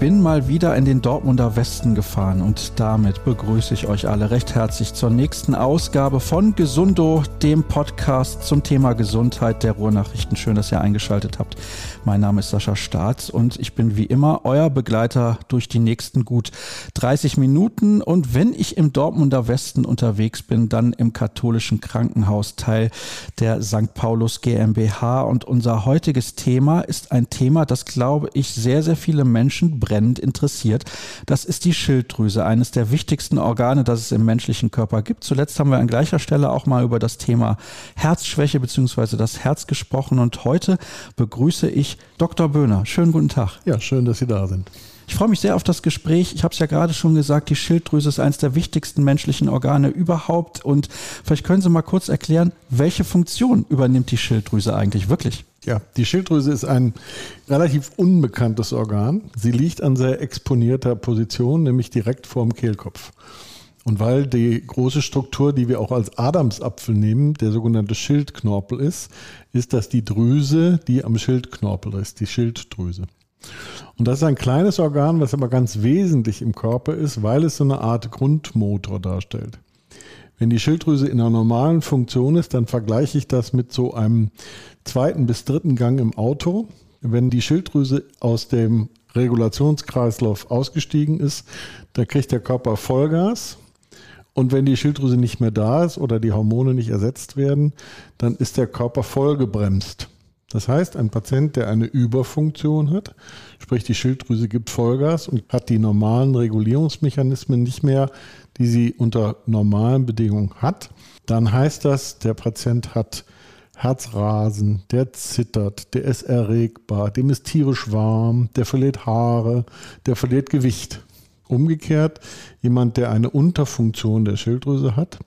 Bin mal wieder in den Dortmunder Westen gefahren und damit begrüße ich euch alle recht herzlich zur nächsten Ausgabe von Gesundo, dem Podcast zum Thema Gesundheit der Ruhrnachrichten. Schön, dass ihr eingeschaltet habt. Mein Name ist Sascha Staats und ich bin wie immer euer Begleiter durch die nächsten gut 30 Minuten. Und wenn ich im Dortmunder Westen unterwegs bin, dann im katholischen Krankenhaus Teil der St. Paulus GmbH. Und unser heutiges Thema ist ein Thema, das glaube ich sehr, sehr viele Menschen brennend interessiert. Das ist die Schilddrüse, eines der wichtigsten Organe, das es im menschlichen Körper gibt. Zuletzt haben wir an gleicher Stelle auch mal über das Thema Herzschwäche bzw. das Herz gesprochen und heute begrüße ich Dr. Böhner. Schönen guten Tag. Ja, schön, dass Sie da sind. Ich freue mich sehr auf das Gespräch. Ich habe es ja gerade schon gesagt, die Schilddrüse ist eines der wichtigsten menschlichen Organe überhaupt. Und vielleicht können Sie mal kurz erklären, welche Funktion übernimmt die Schilddrüse eigentlich wirklich? Ja, die Schilddrüse ist ein relativ unbekanntes Organ. Sie liegt an sehr exponierter Position, nämlich direkt vorm Kehlkopf. Und weil die große Struktur, die wir auch als Adamsapfel nehmen, der sogenannte Schildknorpel ist, ist das die Drüse, die am Schildknorpel ist, die Schilddrüse. Und das ist ein kleines Organ, was aber ganz wesentlich im Körper ist, weil es so eine Art Grundmotor darstellt. Wenn die Schilddrüse in einer normalen Funktion ist, dann vergleiche ich das mit so einem zweiten bis dritten Gang im Auto. Wenn die Schilddrüse aus dem Regulationskreislauf ausgestiegen ist, dann kriegt der Körper Vollgas. Und wenn die Schilddrüse nicht mehr da ist oder die Hormone nicht ersetzt werden, dann ist der Körper vollgebremst. Das heißt, ein Patient, der eine Überfunktion hat, sprich die Schilddrüse gibt Vollgas und hat die normalen Regulierungsmechanismen nicht mehr, die sie unter normalen Bedingungen hat, dann heißt das, der Patient hat Herzrasen, der zittert, der ist erregbar, dem ist tierisch warm, der verliert Haare, der verliert Gewicht. Umgekehrt, jemand, der eine Unterfunktion der Schilddrüse hat,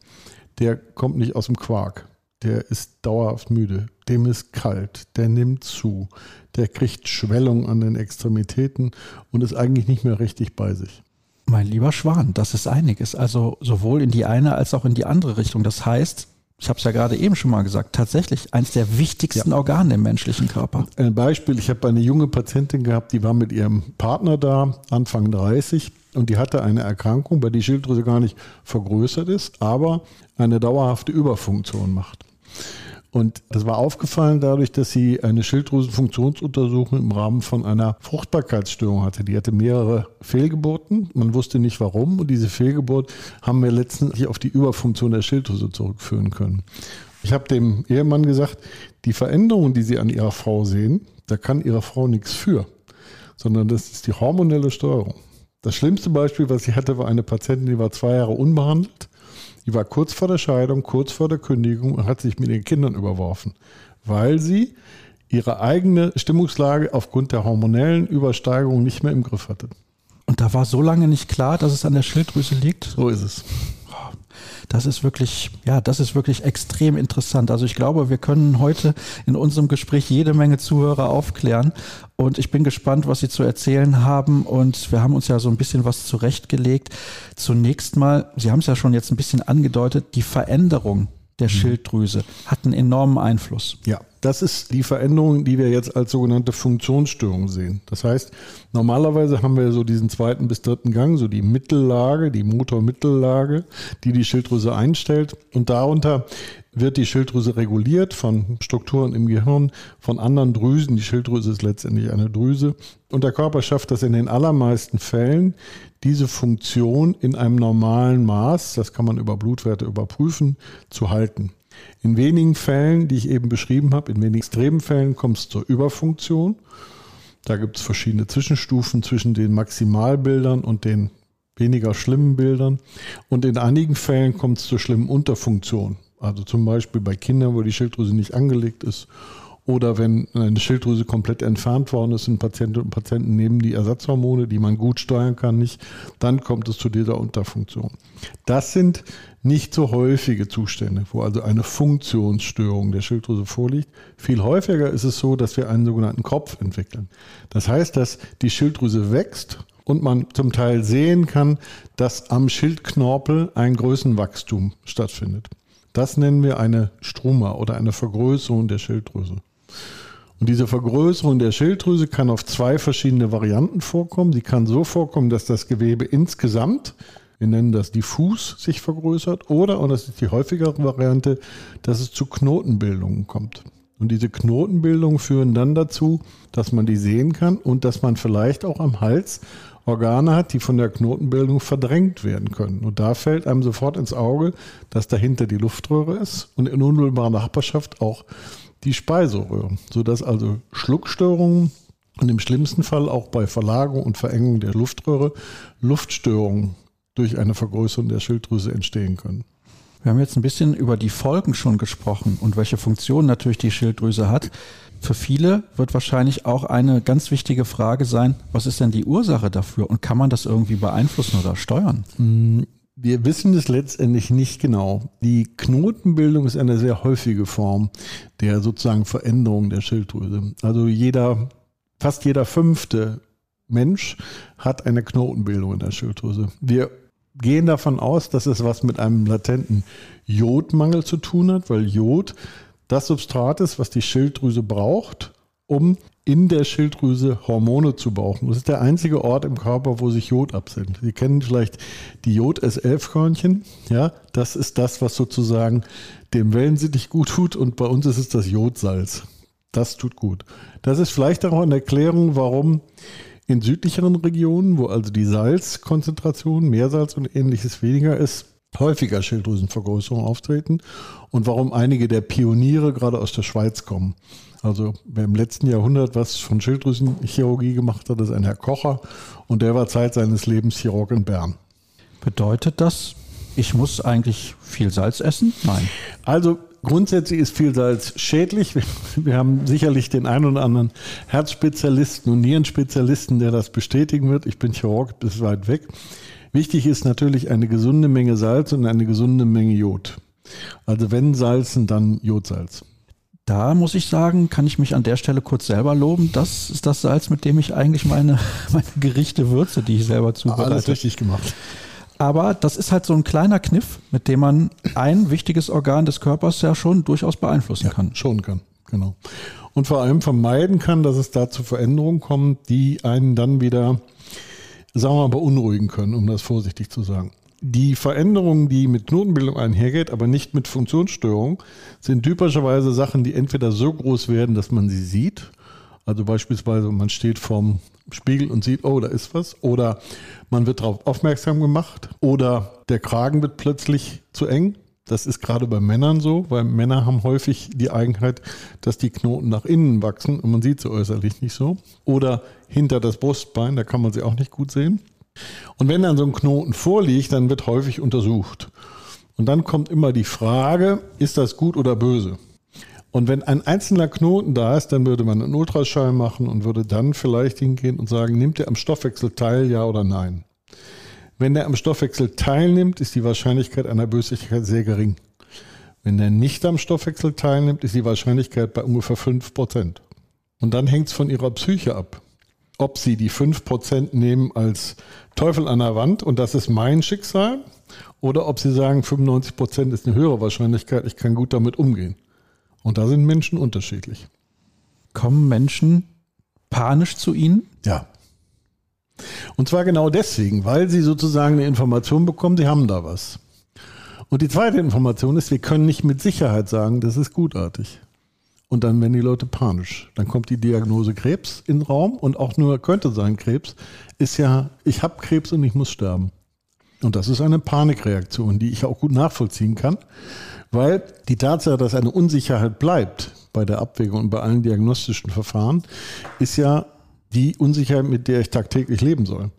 der kommt nicht aus dem Quark der ist dauerhaft müde, dem ist kalt, der nimmt zu, der kriegt Schwellung an den Extremitäten und ist eigentlich nicht mehr richtig bei sich. Mein lieber Schwan, das ist einiges. Also sowohl in die eine als auch in die andere Richtung. Das heißt, ich habe es ja gerade eben schon mal gesagt, tatsächlich eines der wichtigsten ja. Organe im menschlichen Körper. Ein Beispiel, ich habe eine junge Patientin gehabt, die war mit ihrem Partner da, Anfang 30, und die hatte eine Erkrankung, bei der die Schilddrüse gar nicht vergrößert ist, aber eine dauerhafte Überfunktion macht. Und das war aufgefallen dadurch, dass sie eine Schilddrüsenfunktionsuntersuchung im Rahmen von einer Fruchtbarkeitsstörung hatte. Die hatte mehrere Fehlgeburten. Man wusste nicht warum. Und diese Fehlgeburt haben wir letztendlich auf die Überfunktion der Schilddrüse zurückführen können. Ich habe dem Ehemann gesagt, die Veränderungen, die Sie an Ihrer Frau sehen, da kann Ihre Frau nichts für, sondern das ist die hormonelle Steuerung. Das schlimmste Beispiel, was sie hatte, war eine Patientin, die war zwei Jahre unbehandelt die war kurz vor der Scheidung, kurz vor der Kündigung und hat sich mit den Kindern überworfen, weil sie ihre eigene Stimmungslage aufgrund der hormonellen Übersteigerung nicht mehr im Griff hatte. Und da war so lange nicht klar, dass es an der Schilddrüse liegt? So ist es. Das ist wirklich, ja, das ist wirklich extrem interessant. Also ich glaube, wir können heute in unserem Gespräch jede Menge Zuhörer aufklären. Und ich bin gespannt, was Sie zu erzählen haben. Und wir haben uns ja so ein bisschen was zurechtgelegt. Zunächst mal, Sie haben es ja schon jetzt ein bisschen angedeutet, die Veränderung der mhm. Schilddrüse hat einen enormen Einfluss. Ja, das ist die Veränderung, die wir jetzt als sogenannte Funktionsstörung sehen. Das heißt, normalerweise haben wir so diesen zweiten bis dritten Gang, so die Mittellage, die Motormittellage, die die Schilddrüse einstellt. Und darunter wird die Schilddrüse reguliert von Strukturen im Gehirn, von anderen Drüsen. Die Schilddrüse ist letztendlich eine Drüse. Und der Körper schafft das in den allermeisten Fällen, diese Funktion in einem normalen Maß, das kann man über Blutwerte überprüfen, zu halten. In wenigen Fällen, die ich eben beschrieben habe, in wenigen extremen Fällen kommt es zur Überfunktion. Da gibt es verschiedene Zwischenstufen zwischen den Maximalbildern und den weniger schlimmen Bildern. Und in einigen Fällen kommt es zur schlimmen Unterfunktion. Also zum Beispiel bei Kindern, wo die Schilddrüse nicht angelegt ist oder wenn eine Schilddrüse komplett entfernt worden ist und Patientinnen und Patienten nehmen die Ersatzhormone, die man gut steuern kann, nicht, dann kommt es zu dieser Unterfunktion. Das sind nicht so häufige Zustände, wo also eine Funktionsstörung der Schilddrüse vorliegt. Viel häufiger ist es so, dass wir einen sogenannten Kopf entwickeln. Das heißt, dass die Schilddrüse wächst und man zum Teil sehen kann, dass am Schildknorpel ein Größenwachstum stattfindet. Das nennen wir eine Struma oder eine Vergrößerung der Schilddrüse. Und diese Vergrößerung der Schilddrüse kann auf zwei verschiedene Varianten vorkommen. Sie kann so vorkommen, dass das Gewebe insgesamt, wir nennen das diffus, sich vergrößert. Oder, und das ist die häufigere Variante, dass es zu Knotenbildungen kommt. Und diese Knotenbildungen führen dann dazu, dass man die sehen kann und dass man vielleicht auch am Hals Organe hat, die von der Knotenbildung verdrängt werden können. Und da fällt einem sofort ins Auge, dass dahinter die Luftröhre ist und in unmittelbarer Nachbarschaft auch die Speiseröhre, sodass also Schluckstörungen und im schlimmsten Fall auch bei Verlagerung und Verengung der Luftröhre Luftstörungen durch eine Vergrößerung der Schilddrüse entstehen können. Wir haben jetzt ein bisschen über die Folgen schon gesprochen und welche Funktion natürlich die Schilddrüse hat. Für viele wird wahrscheinlich auch eine ganz wichtige Frage sein, was ist denn die Ursache dafür und kann man das irgendwie beeinflussen oder steuern? Wir wissen es letztendlich nicht genau. Die Knotenbildung ist eine sehr häufige Form der sozusagen Veränderung der Schilddrüse. Also jeder, fast jeder fünfte Mensch hat eine Knotenbildung in der Schilddrüse. Wir gehen davon aus, dass es was mit einem latenten Jodmangel zu tun hat, weil Jod das Substrat ist, was die Schilddrüse braucht, um in der Schilddrüse Hormone zu brauchen. Das ist der einzige Ort im Körper, wo sich Jod absendet. Sie kennen vielleicht die Jod-S11-Körnchen. Ja, das ist das, was sozusagen dem Wellensittich gut tut und bei uns ist es das Jodsalz. Das tut gut. Das ist vielleicht auch eine Erklärung, warum in südlicheren Regionen, wo also die Salzkonzentration, Meersalz und ähnliches weniger ist, häufiger Schilddrüsenvergrößerungen auftreten und warum einige der Pioniere gerade aus der Schweiz kommen. Also wer im letzten Jahrhundert was von Schilddrüsenchirurgie gemacht hat, ist ein Herr Kocher und der war Zeit seines Lebens Chirurg in Bern. Bedeutet das, ich muss eigentlich viel Salz essen? Nein. Also grundsätzlich ist viel Salz schädlich. Wir haben sicherlich den einen oder anderen Herzspezialisten und Nierenspezialisten, der das bestätigen wird. Ich bin Chirurg, bis weit weg. Wichtig ist natürlich eine gesunde Menge Salz und eine gesunde Menge Jod. Also wenn Salzen, dann Jodsalz. Da muss ich sagen, kann ich mich an der Stelle kurz selber loben. Das ist das Salz, mit dem ich eigentlich meine, meine Gerichte würze, die ich selber zubereite. Alles richtig gemacht. Aber das ist halt so ein kleiner Kniff, mit dem man ein wichtiges Organ des Körpers ja schon durchaus beeinflussen ja, kann. Schon kann, genau. Und vor allem vermeiden kann, dass es da zu Veränderungen kommt, die einen dann wieder, sagen wir mal, beunruhigen können, um das vorsichtig zu sagen. Die Veränderungen, die mit Knotenbildung einhergeht, aber nicht mit Funktionsstörung, sind typischerweise Sachen, die entweder so groß werden, dass man sie sieht. Also beispielsweise, man steht vorm Spiegel und sieht, oh, da ist was. Oder man wird darauf aufmerksam gemacht. Oder der Kragen wird plötzlich zu eng. Das ist gerade bei Männern so, weil Männer haben häufig die Eigenheit, dass die Knoten nach innen wachsen und man sieht sie äußerlich nicht so. Oder hinter das Brustbein, da kann man sie auch nicht gut sehen. Und wenn dann so ein Knoten vorliegt, dann wird häufig untersucht. Und dann kommt immer die Frage, ist das gut oder böse? Und wenn ein einzelner Knoten da ist, dann würde man einen Ultraschall machen und würde dann vielleicht hingehen und sagen, nimmt er am Stoffwechsel teil, ja oder nein? Wenn er am Stoffwechsel teilnimmt, ist die Wahrscheinlichkeit einer Bösigkeit sehr gering. Wenn er nicht am Stoffwechsel teilnimmt, ist die Wahrscheinlichkeit bei ungefähr 5%. Und dann hängt es von ihrer Psyche ab ob sie die 5% nehmen als Teufel an der Wand und das ist mein Schicksal oder ob sie sagen, 95% ist eine höhere Wahrscheinlichkeit, ich kann gut damit umgehen. Und da sind Menschen unterschiedlich. Kommen Menschen panisch zu Ihnen? Ja. Und zwar genau deswegen, weil sie sozusagen eine Information bekommen, sie haben da was. Und die zweite Information ist, wir können nicht mit Sicherheit sagen, das ist gutartig. Und dann werden die Leute panisch. Dann kommt die Diagnose Krebs in den Raum und auch nur könnte sein Krebs, ist ja, ich habe Krebs und ich muss sterben. Und das ist eine Panikreaktion, die ich auch gut nachvollziehen kann, weil die Tatsache, dass eine Unsicherheit bleibt bei der Abwägung und bei allen diagnostischen Verfahren, ist ja die Unsicherheit, mit der ich tagtäglich leben soll.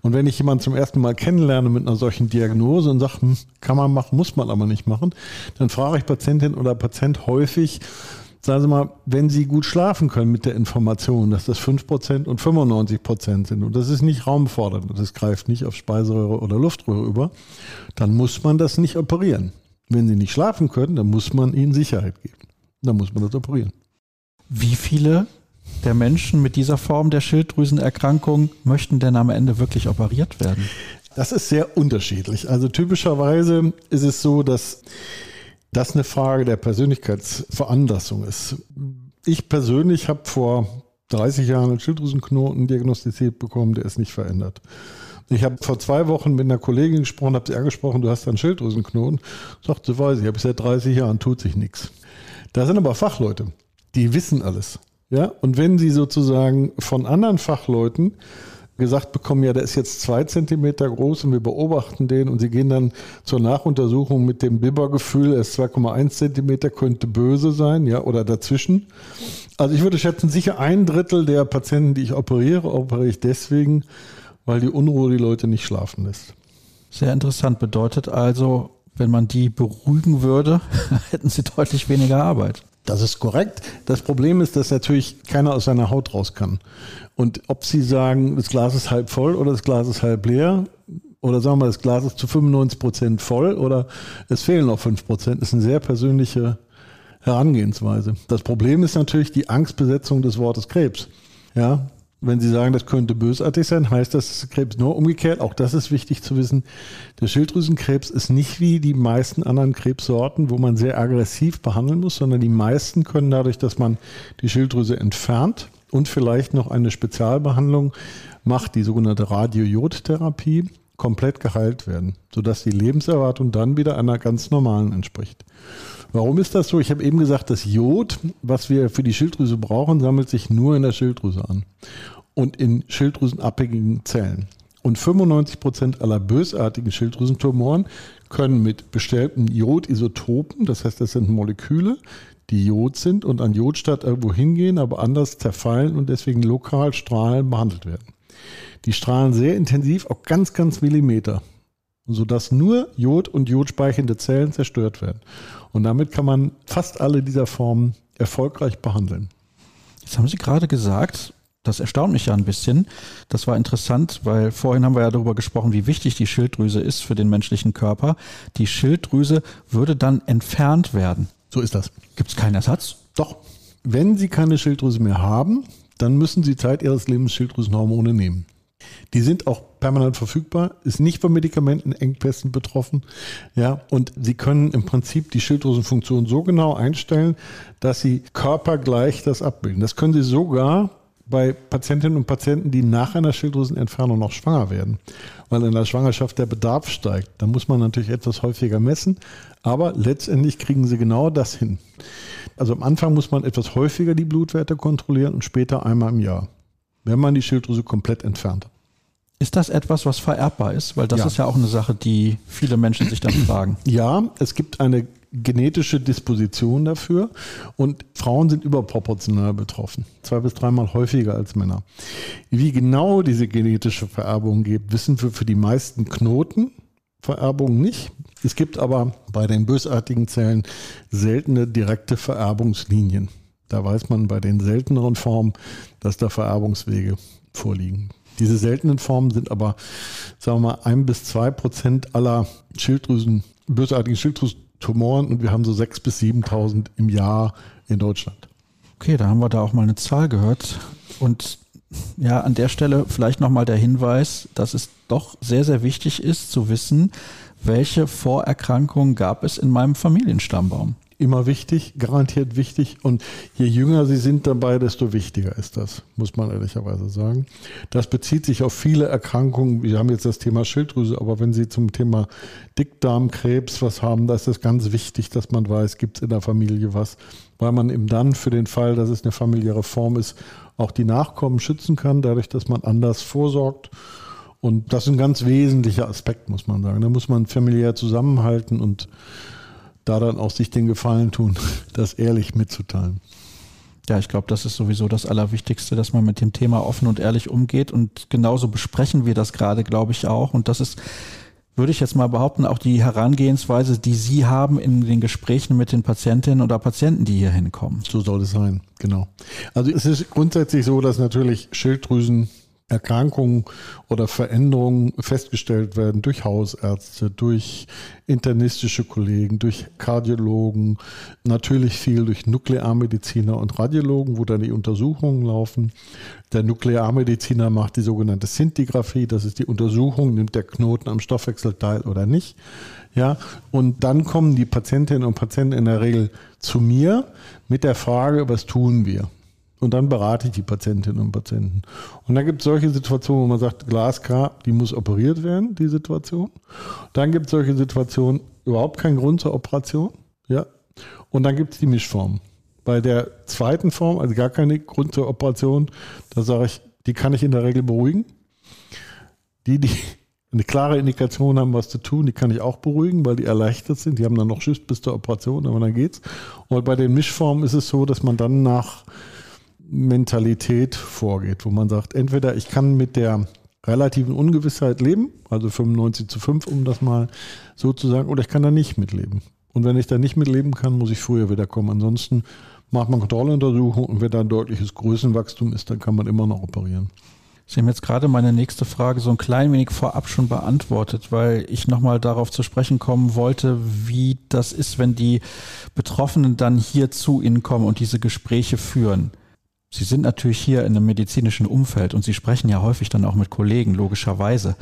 Und wenn ich jemanden zum ersten Mal kennenlerne mit einer solchen Diagnose und sage, hm, kann man machen, muss man aber nicht machen, dann frage ich Patientin oder Patient häufig, sagen Sie mal, wenn Sie gut schlafen können mit der Information, dass das 5% und 95% sind und das ist nicht raumfordernd, das greift nicht auf Speiseröhre oder Luftröhre über, dann muss man das nicht operieren. Wenn Sie nicht schlafen können, dann muss man Ihnen Sicherheit geben. Dann muss man das operieren. Wie viele der Menschen mit dieser Form der Schilddrüsenerkrankung möchten denn am Ende wirklich operiert werden? Das ist sehr unterschiedlich. Also typischerweise ist es so, dass das eine Frage der Persönlichkeitsveranlassung ist. ich persönlich habe vor 30 Jahren einen Schilddrüsenknoten diagnostiziert bekommen, der ist nicht verändert. Ich habe vor zwei Wochen mit einer Kollegin gesprochen, habe sie angesprochen, du hast einen Schilddrüsenknoten. Sagt, sie weiß ich, habe ich seit 30 Jahren, tut sich nichts. Da sind aber Fachleute, die wissen alles. Ja, und wenn sie sozusagen von anderen Fachleuten gesagt bekommen, ja, der ist jetzt zwei Zentimeter groß und wir beobachten den und sie gehen dann zur Nachuntersuchung mit dem Bibbergefühl, er ist 2,1 Zentimeter, könnte böse sein, ja, oder dazwischen. Also ich würde schätzen, sicher ein Drittel der Patienten, die ich operiere, operiere ich deswegen, weil die Unruhe die Leute nicht schlafen lässt. Sehr interessant. Bedeutet also, wenn man die beruhigen würde, hätten sie deutlich weniger Arbeit. Das ist korrekt. Das Problem ist, dass natürlich keiner aus seiner Haut raus kann. Und ob Sie sagen, das Glas ist halb voll oder das Glas ist halb leer, oder sagen wir, das Glas ist zu 95 Prozent voll oder es fehlen noch 5 Prozent, ist eine sehr persönliche Herangehensweise. Das Problem ist natürlich die Angstbesetzung des Wortes Krebs. Ja, wenn Sie sagen, das könnte bösartig sein, heißt das Krebs nur umgekehrt. Auch das ist wichtig zu wissen. Der Schilddrüsenkrebs ist nicht wie die meisten anderen Krebssorten, wo man sehr aggressiv behandeln muss, sondern die meisten können dadurch, dass man die Schilddrüse entfernt und vielleicht noch eine Spezialbehandlung macht, die sogenannte Radiojodtherapie, komplett geheilt werden, sodass die Lebenserwartung dann wieder einer ganz normalen entspricht. Warum ist das so? Ich habe eben gesagt, das Jod, was wir für die Schilddrüse brauchen, sammelt sich nur in der Schilddrüse an und in schilddrüsenabhängigen Zellen. Und 95 Prozent aller bösartigen Schilddrüsentumoren können mit bestellten Jodisotopen, das heißt, das sind Moleküle, die Jod sind und an Jodstadt irgendwo hingehen, aber anders zerfallen und deswegen lokal strahlen behandelt werden. Die strahlen sehr intensiv, auch ganz, ganz Millimeter, sodass nur Jod und jodspeichernde Zellen zerstört werden. Und damit kann man fast alle dieser Formen erfolgreich behandeln. Jetzt haben Sie gerade gesagt, das erstaunt mich ja ein bisschen. Das war interessant, weil vorhin haben wir ja darüber gesprochen, wie wichtig die Schilddrüse ist für den menschlichen Körper. Die Schilddrüse würde dann entfernt werden. So ist das. Gibt es keinen Ersatz? Doch. Wenn Sie keine Schilddrüse mehr haben, dann müssen Sie Zeit Ihres Lebens Schilddrüsenhormone nehmen. Die sind auch permanent verfügbar, ist nicht von Medikamentenengpässen betroffen. Ja, und Sie können im Prinzip die Schilddrüsenfunktion so genau einstellen, dass Sie körpergleich das abbilden. Das können Sie sogar bei Patientinnen und Patienten, die nach einer Schilddrüsenentfernung noch schwanger werden, weil in der Schwangerschaft der Bedarf steigt. Da muss man natürlich etwas häufiger messen, aber letztendlich kriegen sie genau das hin. Also am Anfang muss man etwas häufiger die Blutwerte kontrollieren und später einmal im Jahr, wenn man die Schilddrüse komplett entfernt. Ist das etwas, was vererbbar ist? Weil das ja. ist ja auch eine Sache, die viele Menschen sich dann fragen. Ja, es gibt eine genetische Disposition dafür und Frauen sind überproportional betroffen. Zwei bis dreimal häufiger als Männer. Wie genau diese genetische Vererbung geht, wissen wir für die meisten Knotenvererbungen nicht. Es gibt aber bei den bösartigen Zellen seltene direkte Vererbungslinien. Da weiß man bei den selteneren Formen, dass da Vererbungswege vorliegen. Diese seltenen Formen sind aber, sagen wir mal, ein bis zwei Prozent aller Schilddrüsen, bösartigen Schilddrüsentumoren und wir haben so sechs bis 7.000 im Jahr in Deutschland. Okay, da haben wir da auch mal eine Zahl gehört. Und ja, an der Stelle vielleicht nochmal der Hinweis, dass es doch sehr, sehr wichtig ist zu wissen, welche Vorerkrankungen gab es in meinem Familienstammbaum immer wichtig, garantiert wichtig. Und je jünger sie sind dabei, desto wichtiger ist das, muss man ehrlicherweise sagen. Das bezieht sich auf viele Erkrankungen. Wir haben jetzt das Thema Schilddrüse, aber wenn Sie zum Thema Dickdarmkrebs was haben, da ist es ganz wichtig, dass man weiß, gibt es in der Familie was, weil man eben dann für den Fall, dass es eine familiäre Form ist, auch die Nachkommen schützen kann, dadurch, dass man anders vorsorgt. Und das ist ein ganz wesentlicher Aspekt, muss man sagen. Da muss man familiär zusammenhalten und da dann auch sich den Gefallen tun, das ehrlich mitzuteilen. Ja, ich glaube, das ist sowieso das Allerwichtigste, dass man mit dem Thema offen und ehrlich umgeht. Und genauso besprechen wir das gerade, glaube ich, auch. Und das ist, würde ich jetzt mal behaupten, auch die Herangehensweise, die Sie haben in den Gesprächen mit den Patientinnen oder Patienten, die hier hinkommen. So soll es sein, genau. Also es ist grundsätzlich so, dass natürlich Schilddrüsen Erkrankungen oder Veränderungen festgestellt werden durch Hausärzte, durch internistische Kollegen, durch Kardiologen, natürlich viel durch Nuklearmediziner und Radiologen, wo dann die Untersuchungen laufen. Der Nuklearmediziner macht die sogenannte Sintigraphie, das ist die Untersuchung, nimmt der Knoten am Stoffwechsel teil oder nicht. Ja, und dann kommen die Patientinnen und Patienten in der Regel zu mir mit der Frage, was tun wir? Und dann berate ich die Patientinnen und Patienten. Und dann gibt es solche Situationen, wo man sagt, Glasklar, die muss operiert werden, die Situation. Dann gibt es solche Situationen, überhaupt kein Grund zur Operation. Ja. Und dann gibt es die Mischform. Bei der zweiten Form, also gar keine Grund zur Operation, da sage ich, die kann ich in der Regel beruhigen. Die, die eine klare Indikation haben, was zu tun, die kann ich auch beruhigen, weil die erleichtert sind. Die haben dann noch Schiss bis zur Operation, aber dann geht's. Und bei den Mischformen ist es so, dass man dann nach Mentalität vorgeht, wo man sagt, entweder ich kann mit der relativen Ungewissheit leben, also 95 zu 5, um das mal so zu sagen, oder ich kann da nicht mitleben. Und wenn ich da nicht mitleben kann, muss ich früher wieder kommen. Ansonsten macht man Kontrolluntersuchung und wenn da ein deutliches Größenwachstum ist, dann kann man immer noch operieren. Sie haben jetzt gerade meine nächste Frage so ein klein wenig vorab schon beantwortet, weil ich nochmal darauf zu sprechen kommen wollte, wie das ist, wenn die Betroffenen dann hier zu Ihnen kommen und diese Gespräche führen. Sie sind natürlich hier in einem medizinischen Umfeld und Sie sprechen ja häufig dann auch mit Kollegen, logischerweise.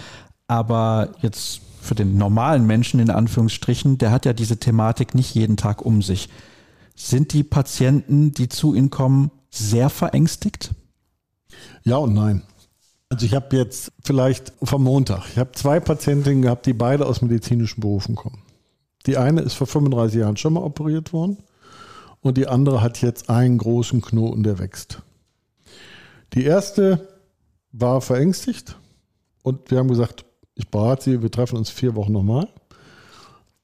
Aber jetzt für den normalen Menschen in Anführungsstrichen, der hat ja diese Thematik nicht jeden Tag um sich. Sind die Patienten, die zu Ihnen kommen, sehr verängstigt? Ja und nein. Also ich habe jetzt vielleicht vom Montag, ich habe zwei Patientinnen gehabt, die beide aus medizinischen Berufen kommen. Die eine ist vor 35 Jahren schon mal operiert worden und die andere hat jetzt einen großen Knoten, der wächst. Die erste war verängstigt und wir haben gesagt, ich berate sie, wir treffen uns vier Wochen nochmal.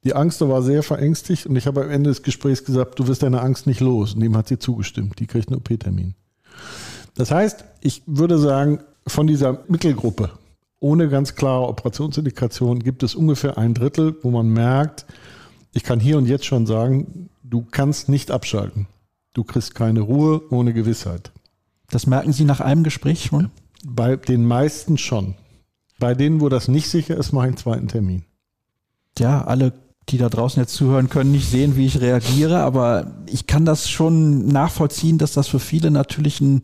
Die Angst war sehr verängstigt und ich habe am Ende des Gesprächs gesagt, du wirst deine Angst nicht los. Und dem hat sie zugestimmt. Die kriegt einen OP-Termin. Das heißt, ich würde sagen, von dieser Mittelgruppe ohne ganz klare Operationsindikation gibt es ungefähr ein Drittel, wo man merkt, ich kann hier und jetzt schon sagen, du kannst nicht abschalten. Du kriegst keine Ruhe ohne Gewissheit. Das merken Sie nach einem Gespräch schon? Bei den meisten schon. Bei denen, wo das nicht sicher ist, mache ich einen zweiten Termin. Ja, alle, die da draußen jetzt zuhören, können nicht sehen, wie ich reagiere, aber ich kann das schon nachvollziehen, dass das für viele natürlich ein,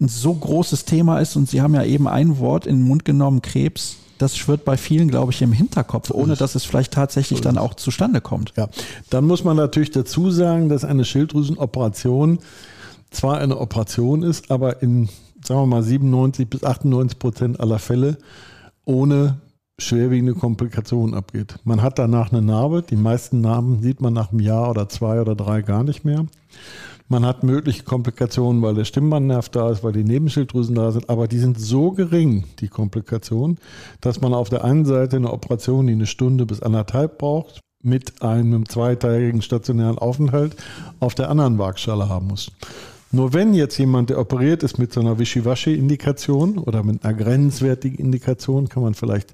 ein so großes Thema ist. Und Sie haben ja eben ein Wort in den Mund genommen, Krebs das schwirrt bei vielen, glaube ich, im Hinterkopf, ohne dass es vielleicht tatsächlich dann auch zustande kommt. Ja, dann muss man natürlich dazu sagen, dass eine Schilddrüsenoperation zwar eine Operation ist, aber in, sagen wir mal, 97 bis 98 Prozent aller Fälle ohne schwerwiegende Komplikationen abgeht. Man hat danach eine Narbe. Die meisten Narben sieht man nach einem Jahr oder zwei oder drei gar nicht mehr. Man hat mögliche Komplikationen, weil der Stimmbandnerv da ist, weil die Nebenschilddrüsen da sind, aber die sind so gering, die Komplikationen, dass man auf der einen Seite eine Operation, die eine Stunde bis anderthalb braucht, mit einem zweiteiligen stationären Aufenthalt auf der anderen Waagschale haben muss. Nur wenn jetzt jemand, der operiert ist mit so einer Wischiwaschi-Indikation oder mit einer grenzwertigen Indikation, kann man vielleicht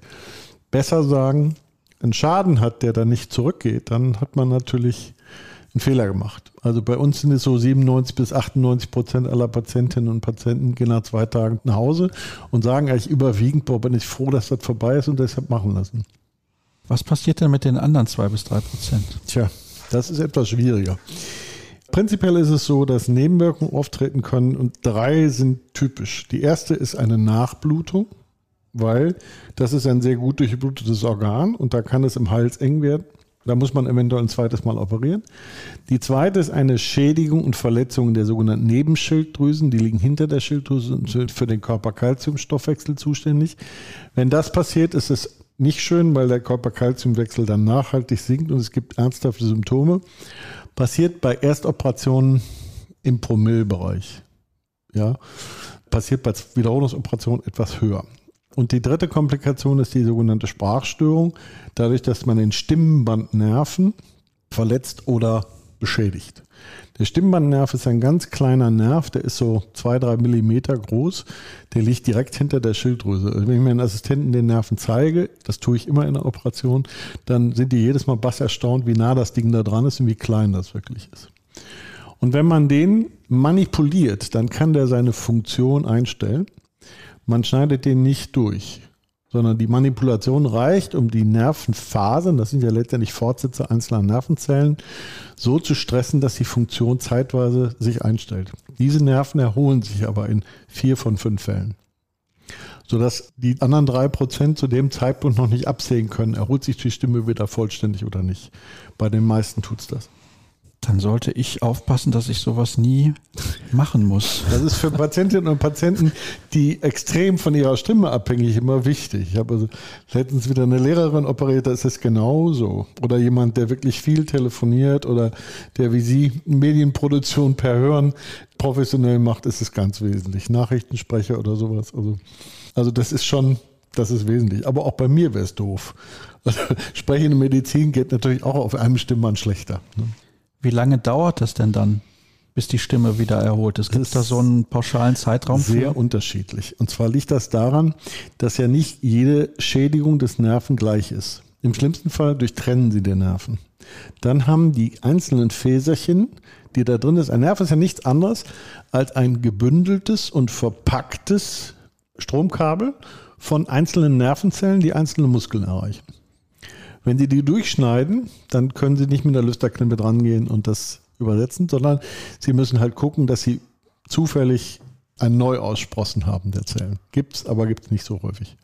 besser sagen, einen Schaden hat, der dann nicht zurückgeht, dann hat man natürlich einen Fehler gemacht. Also bei uns sind es so 97 bis 98 Prozent aller Patientinnen und Patienten gehen nach zwei Tagen nach Hause und sagen eigentlich überwiegend, boah, bin ich froh, dass das vorbei ist und deshalb machen lassen. Was passiert denn mit den anderen zwei bis drei Prozent? Tja, das ist etwas schwieriger. Prinzipiell ist es so, dass Nebenwirkungen auftreten können und drei sind typisch. Die erste ist eine Nachblutung, weil das ist ein sehr gut durchblutetes Organ und da kann es im Hals eng werden. Da muss man eventuell ein zweites Mal operieren. Die zweite ist eine Schädigung und Verletzung der sogenannten Nebenschilddrüsen. Die liegen hinter der Schilddrüse und sind für den Körperkalziumstoffwechsel zuständig. Wenn das passiert, ist es nicht schön, weil der Körperkalziumwechsel dann nachhaltig sinkt und es gibt ernsthafte Symptome. Passiert bei Erstoperationen im Promillbereich. Ja, passiert bei Wiederholungsoperationen etwas höher. Und die dritte Komplikation ist die sogenannte Sprachstörung, dadurch, dass man den Stimmbandnerven verletzt oder beschädigt. Der Stimmbandnerv ist ein ganz kleiner Nerv, der ist so zwei, drei Millimeter groß. Der liegt direkt hinter der Schilddrüse. Also wenn ich meinen Assistenten den Nerven zeige, das tue ich immer in der Operation, dann sind die jedes Mal bass erstaunt, wie nah das Ding da dran ist und wie klein das wirklich ist. Und wenn man den manipuliert, dann kann der seine Funktion einstellen. Man schneidet den nicht durch, sondern die Manipulation reicht, um die Nervenfasern, das sind ja letztendlich Fortsätze einzelner Nervenzellen, so zu stressen, dass die Funktion zeitweise sich einstellt. Diese Nerven erholen sich aber in vier von fünf Fällen sodass die anderen drei Prozent zu dem Zeitpunkt noch nicht absehen können, erholt sich die Stimme wieder vollständig oder nicht. Bei den meisten tut es das. Dann sollte ich aufpassen, dass ich sowas nie machen muss. Das ist für Patientinnen und Patienten, die extrem von ihrer Stimme abhängig, immer wichtig. Ich habe also letztens wieder eine Lehrerin operiert, da ist es genauso. Oder jemand, der wirklich viel telefoniert oder der wie Sie Medienproduktion per Hören professionell macht, ist es ganz wesentlich. Nachrichtensprecher oder sowas. Also also das ist schon, das ist wesentlich. Aber auch bei mir wäre es doof. Also sprechende Medizin geht natürlich auch auf einem Stimmband schlechter. Ne? Wie lange dauert das denn dann, bis die Stimme wieder erholt ist? Gibt es da so einen pauschalen Zeitraum? Sehr für? unterschiedlich. Und zwar liegt das daran, dass ja nicht jede Schädigung des Nerven gleich ist. Im schlimmsten Fall durchtrennen sie den Nerven. Dann haben die einzelnen Fäserchen, die da drin ist, ein Nerv ist ja nichts anderes als ein gebündeltes und verpacktes Stromkabel von einzelnen Nervenzellen, die einzelne Muskeln erreichen. Wenn Sie die durchschneiden, dann können Sie nicht mit der Lüsterklimpe drangehen und das übersetzen, sondern Sie müssen halt gucken, dass Sie zufällig ein Neuaussprossen haben der Zellen. Gibt es, aber gibt es nicht so häufig.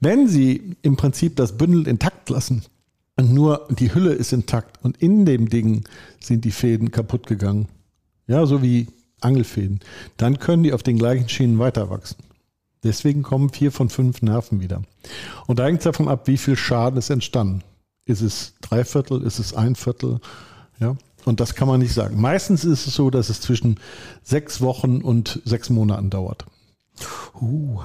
Wenn Sie im Prinzip das Bündel intakt lassen und nur die Hülle ist intakt und in dem Ding sind die Fäden kaputt gegangen, ja, so wie Angelfäden, dann können die auf den gleichen Schienen weiter wachsen. Deswegen kommen vier von fünf Nerven wieder. Und da hängt es davon ab, wie viel Schaden ist entstanden. Ist es drei Viertel, ist es ein Viertel? Ja. Und das kann man nicht sagen. Meistens ist es so, dass es zwischen sechs Wochen und sechs Monaten dauert. Uh,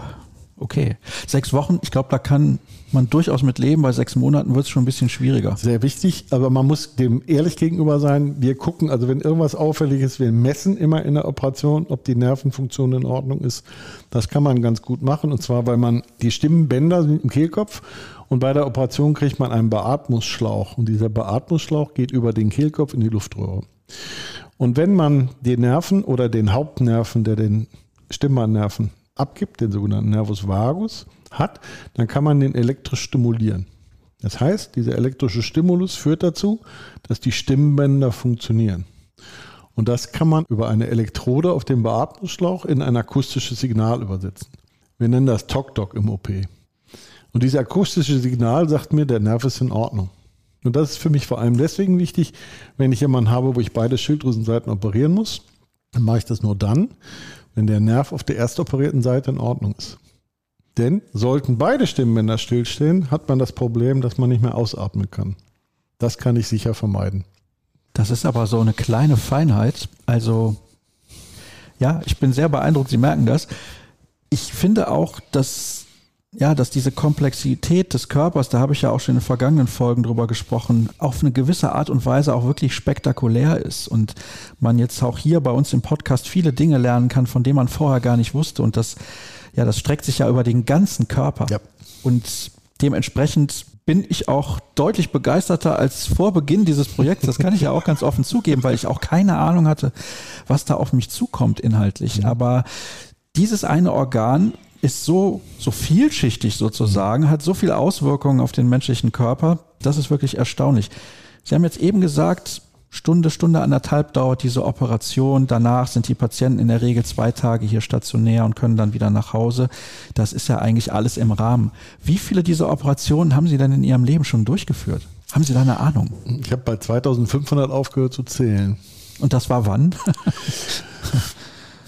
okay. Sechs Wochen, ich glaube, da kann man durchaus mit leben. Bei sechs Monaten wird es schon ein bisschen schwieriger. Sehr wichtig, aber man muss dem ehrlich gegenüber sein. Wir gucken, also wenn irgendwas auffällig ist, wir messen immer in der Operation, ob die Nervenfunktion in Ordnung ist. Das kann man ganz gut machen und zwar, weil man die Stimmenbänder sind im Kehlkopf und bei der Operation kriegt man einen Beatmungsschlauch und dieser Beatmungsschlauch geht über den Kehlkopf in die Luftröhre. Und wenn man den Nerven oder den Hauptnerven, der den Stimmbandnerven abgibt, den sogenannten Nervus vagus, hat, dann kann man den elektrisch stimulieren. Das heißt, dieser elektrische Stimulus führt dazu, dass die Stimmbänder funktionieren. Und das kann man über eine Elektrode auf dem Beatmungsschlauch in ein akustisches Signal übersetzen. Wir nennen das Tok-Tok im OP. Und dieses akustische Signal sagt mir, der Nerv ist in Ordnung. Und das ist für mich vor allem deswegen wichtig, wenn ich jemanden habe, wo ich beide Schilddrüsenseiten operieren muss, dann mache ich das nur dann, wenn der Nerv auf der erstoperierten Seite in Ordnung ist. Denn sollten beide Stimmbänder stillstehen, hat man das Problem, dass man nicht mehr ausatmen kann. Das kann ich sicher vermeiden. Das ist aber so eine kleine Feinheit. Also, ja, ich bin sehr beeindruckt, Sie merken das. Ich finde auch, dass, ja, dass diese Komplexität des Körpers, da habe ich ja auch schon in den vergangenen Folgen drüber gesprochen, auf eine gewisse Art und Weise auch wirklich spektakulär ist und man jetzt auch hier bei uns im Podcast viele Dinge lernen kann, von denen man vorher gar nicht wusste und das ja, das streckt sich ja über den ganzen Körper. Ja. Und dementsprechend bin ich auch deutlich begeisterter als vor Beginn dieses Projekts. Das kann ich ja auch ganz offen zugeben, weil ich auch keine Ahnung hatte, was da auf mich zukommt inhaltlich. Mhm. Aber dieses eine Organ ist so, so vielschichtig sozusagen, hat so viele Auswirkungen auf den menschlichen Körper. Das ist wirklich erstaunlich. Sie haben jetzt eben gesagt, Stunde, Stunde anderthalb dauert diese Operation. Danach sind die Patienten in der Regel zwei Tage hier stationär und können dann wieder nach Hause. Das ist ja eigentlich alles im Rahmen. Wie viele dieser Operationen haben Sie denn in Ihrem Leben schon durchgeführt? Haben Sie da eine Ahnung? Ich habe bei 2500 aufgehört zu zählen. Und das war wann?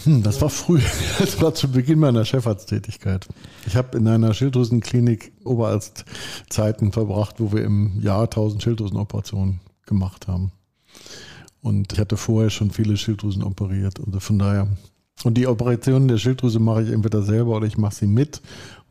Hm, das war früh. Das war zu Beginn meiner Chefarzttätigkeit. Ich habe in einer Schilddrüsenklinik Oberarztzeiten verbracht, wo wir im Jahr 1000 Schilddrüsenoperationen gemacht haben. Und ich hatte vorher schon viele Schilddrüsen operiert. Also von daher. Und die Operationen der Schilddrüse mache ich entweder selber oder ich mache sie mit,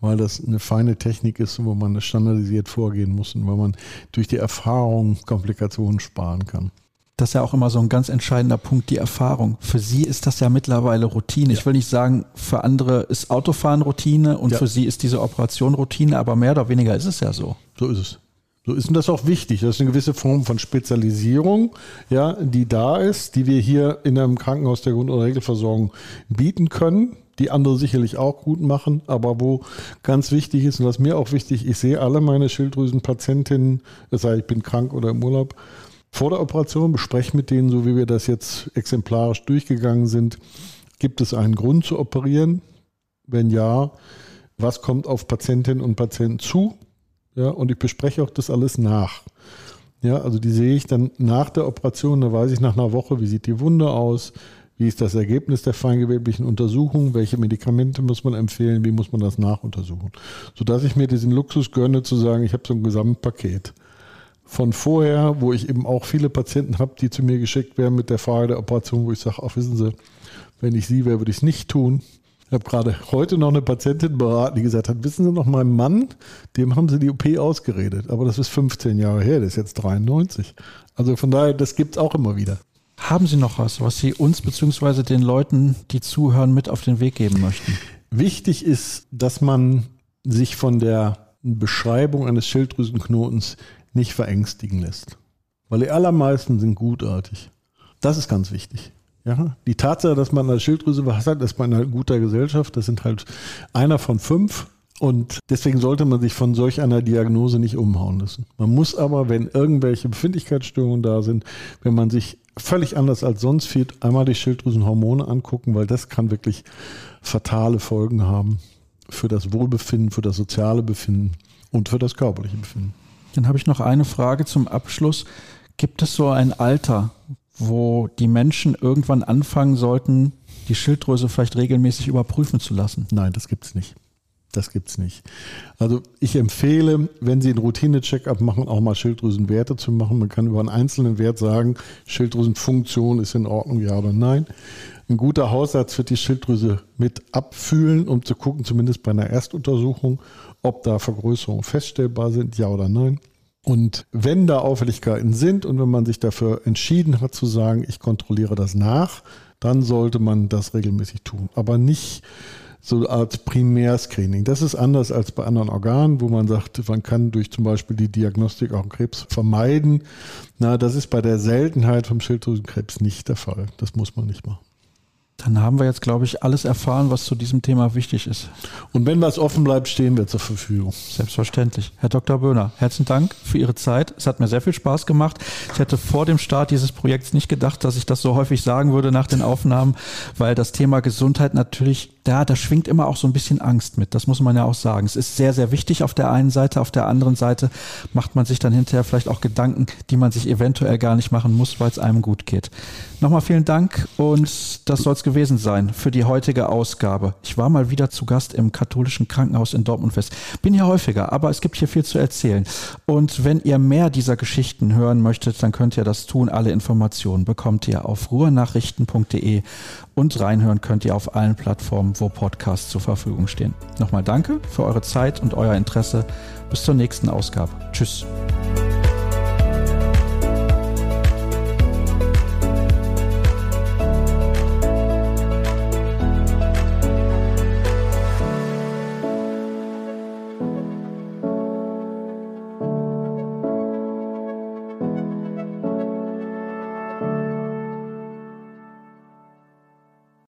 weil das eine feine Technik ist, wo man standardisiert vorgehen muss und weil man durch die Erfahrung Komplikationen sparen kann. Das ist ja auch immer so ein ganz entscheidender Punkt, die Erfahrung. Für Sie ist das ja mittlerweile Routine. Ja. Ich will nicht sagen, für andere ist Autofahren Routine und ja. für Sie ist diese Operation Routine, aber mehr oder weniger ist es ja so. So ist es. So ist das auch wichtig. Das ist eine gewisse Form von Spezialisierung, ja, die da ist, die wir hier in einem Krankenhaus der Grund- und Regelversorgung bieten können. die andere sicherlich auch gut machen, aber wo ganz wichtig ist und was mir auch wichtig, ich sehe alle meine Schilddrüsenpatientinnen, das heißt, ich bin krank oder im Urlaub, vor der Operation, bespreche mit denen, so wie wir das jetzt exemplarisch durchgegangen sind, gibt es einen Grund zu operieren? Wenn ja, was kommt auf Patientinnen und Patienten zu? Ja, und ich bespreche auch das alles nach. Ja, also die sehe ich dann nach der Operation, da weiß ich nach einer Woche, wie sieht die Wunde aus, wie ist das Ergebnis der feingeweblichen Untersuchung? Welche Medikamente muss man empfehlen? Wie muss man das nachuntersuchen? Sodass ich mir diesen Luxus gönne, zu sagen, ich habe so ein Gesamtpaket. Von vorher, wo ich eben auch viele Patienten habe, die zu mir geschickt werden mit der Frage der Operation, wo ich sage, ach wissen Sie, wenn ich Sie wäre, würde ich es nicht tun. Ich habe gerade heute noch eine Patientin beraten, die gesagt hat, wissen Sie noch, meinem Mann, dem haben Sie die OP ausgeredet. Aber das ist 15 Jahre her, der ist jetzt 93. Also von daher, das gibt es auch immer wieder. Haben Sie noch was, was Sie uns bzw. den Leuten, die zuhören, mit auf den Weg geben möchten? Wichtig ist, dass man sich von der Beschreibung eines Schilddrüsenknotens nicht verängstigen lässt. Weil die allermeisten sind gutartig. Das ist ganz wichtig. Ja, die Tatsache, dass man eine Schilddrüse was hat, ist man in einer guter Gesellschaft. Das sind halt einer von fünf. Und deswegen sollte man sich von solch einer Diagnose nicht umhauen lassen. Man muss aber, wenn irgendwelche Befindlichkeitsstörungen da sind, wenn man sich völlig anders als sonst fühlt, einmal die Schilddrüsenhormone angucken, weil das kann wirklich fatale Folgen haben für das Wohlbefinden, für das soziale Befinden und für das körperliche Befinden. Dann habe ich noch eine Frage zum Abschluss. Gibt es so ein Alter, wo die Menschen irgendwann anfangen sollten, die Schilddrüse vielleicht regelmäßig überprüfen zu lassen? Nein, das gibt es nicht. Das gibt es nicht. Also ich empfehle, wenn Sie einen Routine-Check-up machen, auch mal Schilddrüsenwerte zu machen. Man kann über einen einzelnen Wert sagen, Schilddrüsenfunktion ist in Ordnung, ja oder nein. Ein guter Hausarzt wird die Schilddrüse mit abfühlen, um zu gucken, zumindest bei einer Erstuntersuchung, ob da Vergrößerungen feststellbar sind, ja oder nein. Und wenn da Auffälligkeiten sind und wenn man sich dafür entschieden hat zu sagen, ich kontrolliere das nach, dann sollte man das regelmäßig tun. Aber nicht so als Primärscreening. Das ist anders als bei anderen Organen, wo man sagt, man kann durch zum Beispiel die Diagnostik auch Krebs vermeiden. Na, das ist bei der Seltenheit vom Schilddrüsenkrebs nicht der Fall. Das muss man nicht machen. Dann haben wir jetzt, glaube ich, alles erfahren, was zu diesem Thema wichtig ist. Und wenn was offen bleibt, stehen wir zur Verfügung. Selbstverständlich. Herr Dr. Böhner, herzlichen Dank für Ihre Zeit. Es hat mir sehr viel Spaß gemacht. Ich hätte vor dem Start dieses Projekts nicht gedacht, dass ich das so häufig sagen würde nach den Aufnahmen, weil das Thema Gesundheit natürlich da, da schwingt immer auch so ein bisschen Angst mit. Das muss man ja auch sagen. Es ist sehr, sehr wichtig auf der einen Seite. Auf der anderen Seite macht man sich dann hinterher vielleicht auch Gedanken, die man sich eventuell gar nicht machen muss, weil es einem gut geht. Nochmal vielen Dank und das soll es gewesen sein für die heutige Ausgabe. Ich war mal wieder zu Gast im katholischen Krankenhaus in Dortmund West. Bin hier häufiger, aber es gibt hier viel zu erzählen. Und wenn ihr mehr dieser Geschichten hören möchtet, dann könnt ihr das tun. Alle Informationen bekommt ihr auf ruhrnachrichten.de und reinhören könnt ihr auf allen Plattformen, wo Podcasts zur Verfügung stehen. Nochmal danke für eure Zeit und euer Interesse. Bis zur nächsten Ausgabe. Tschüss.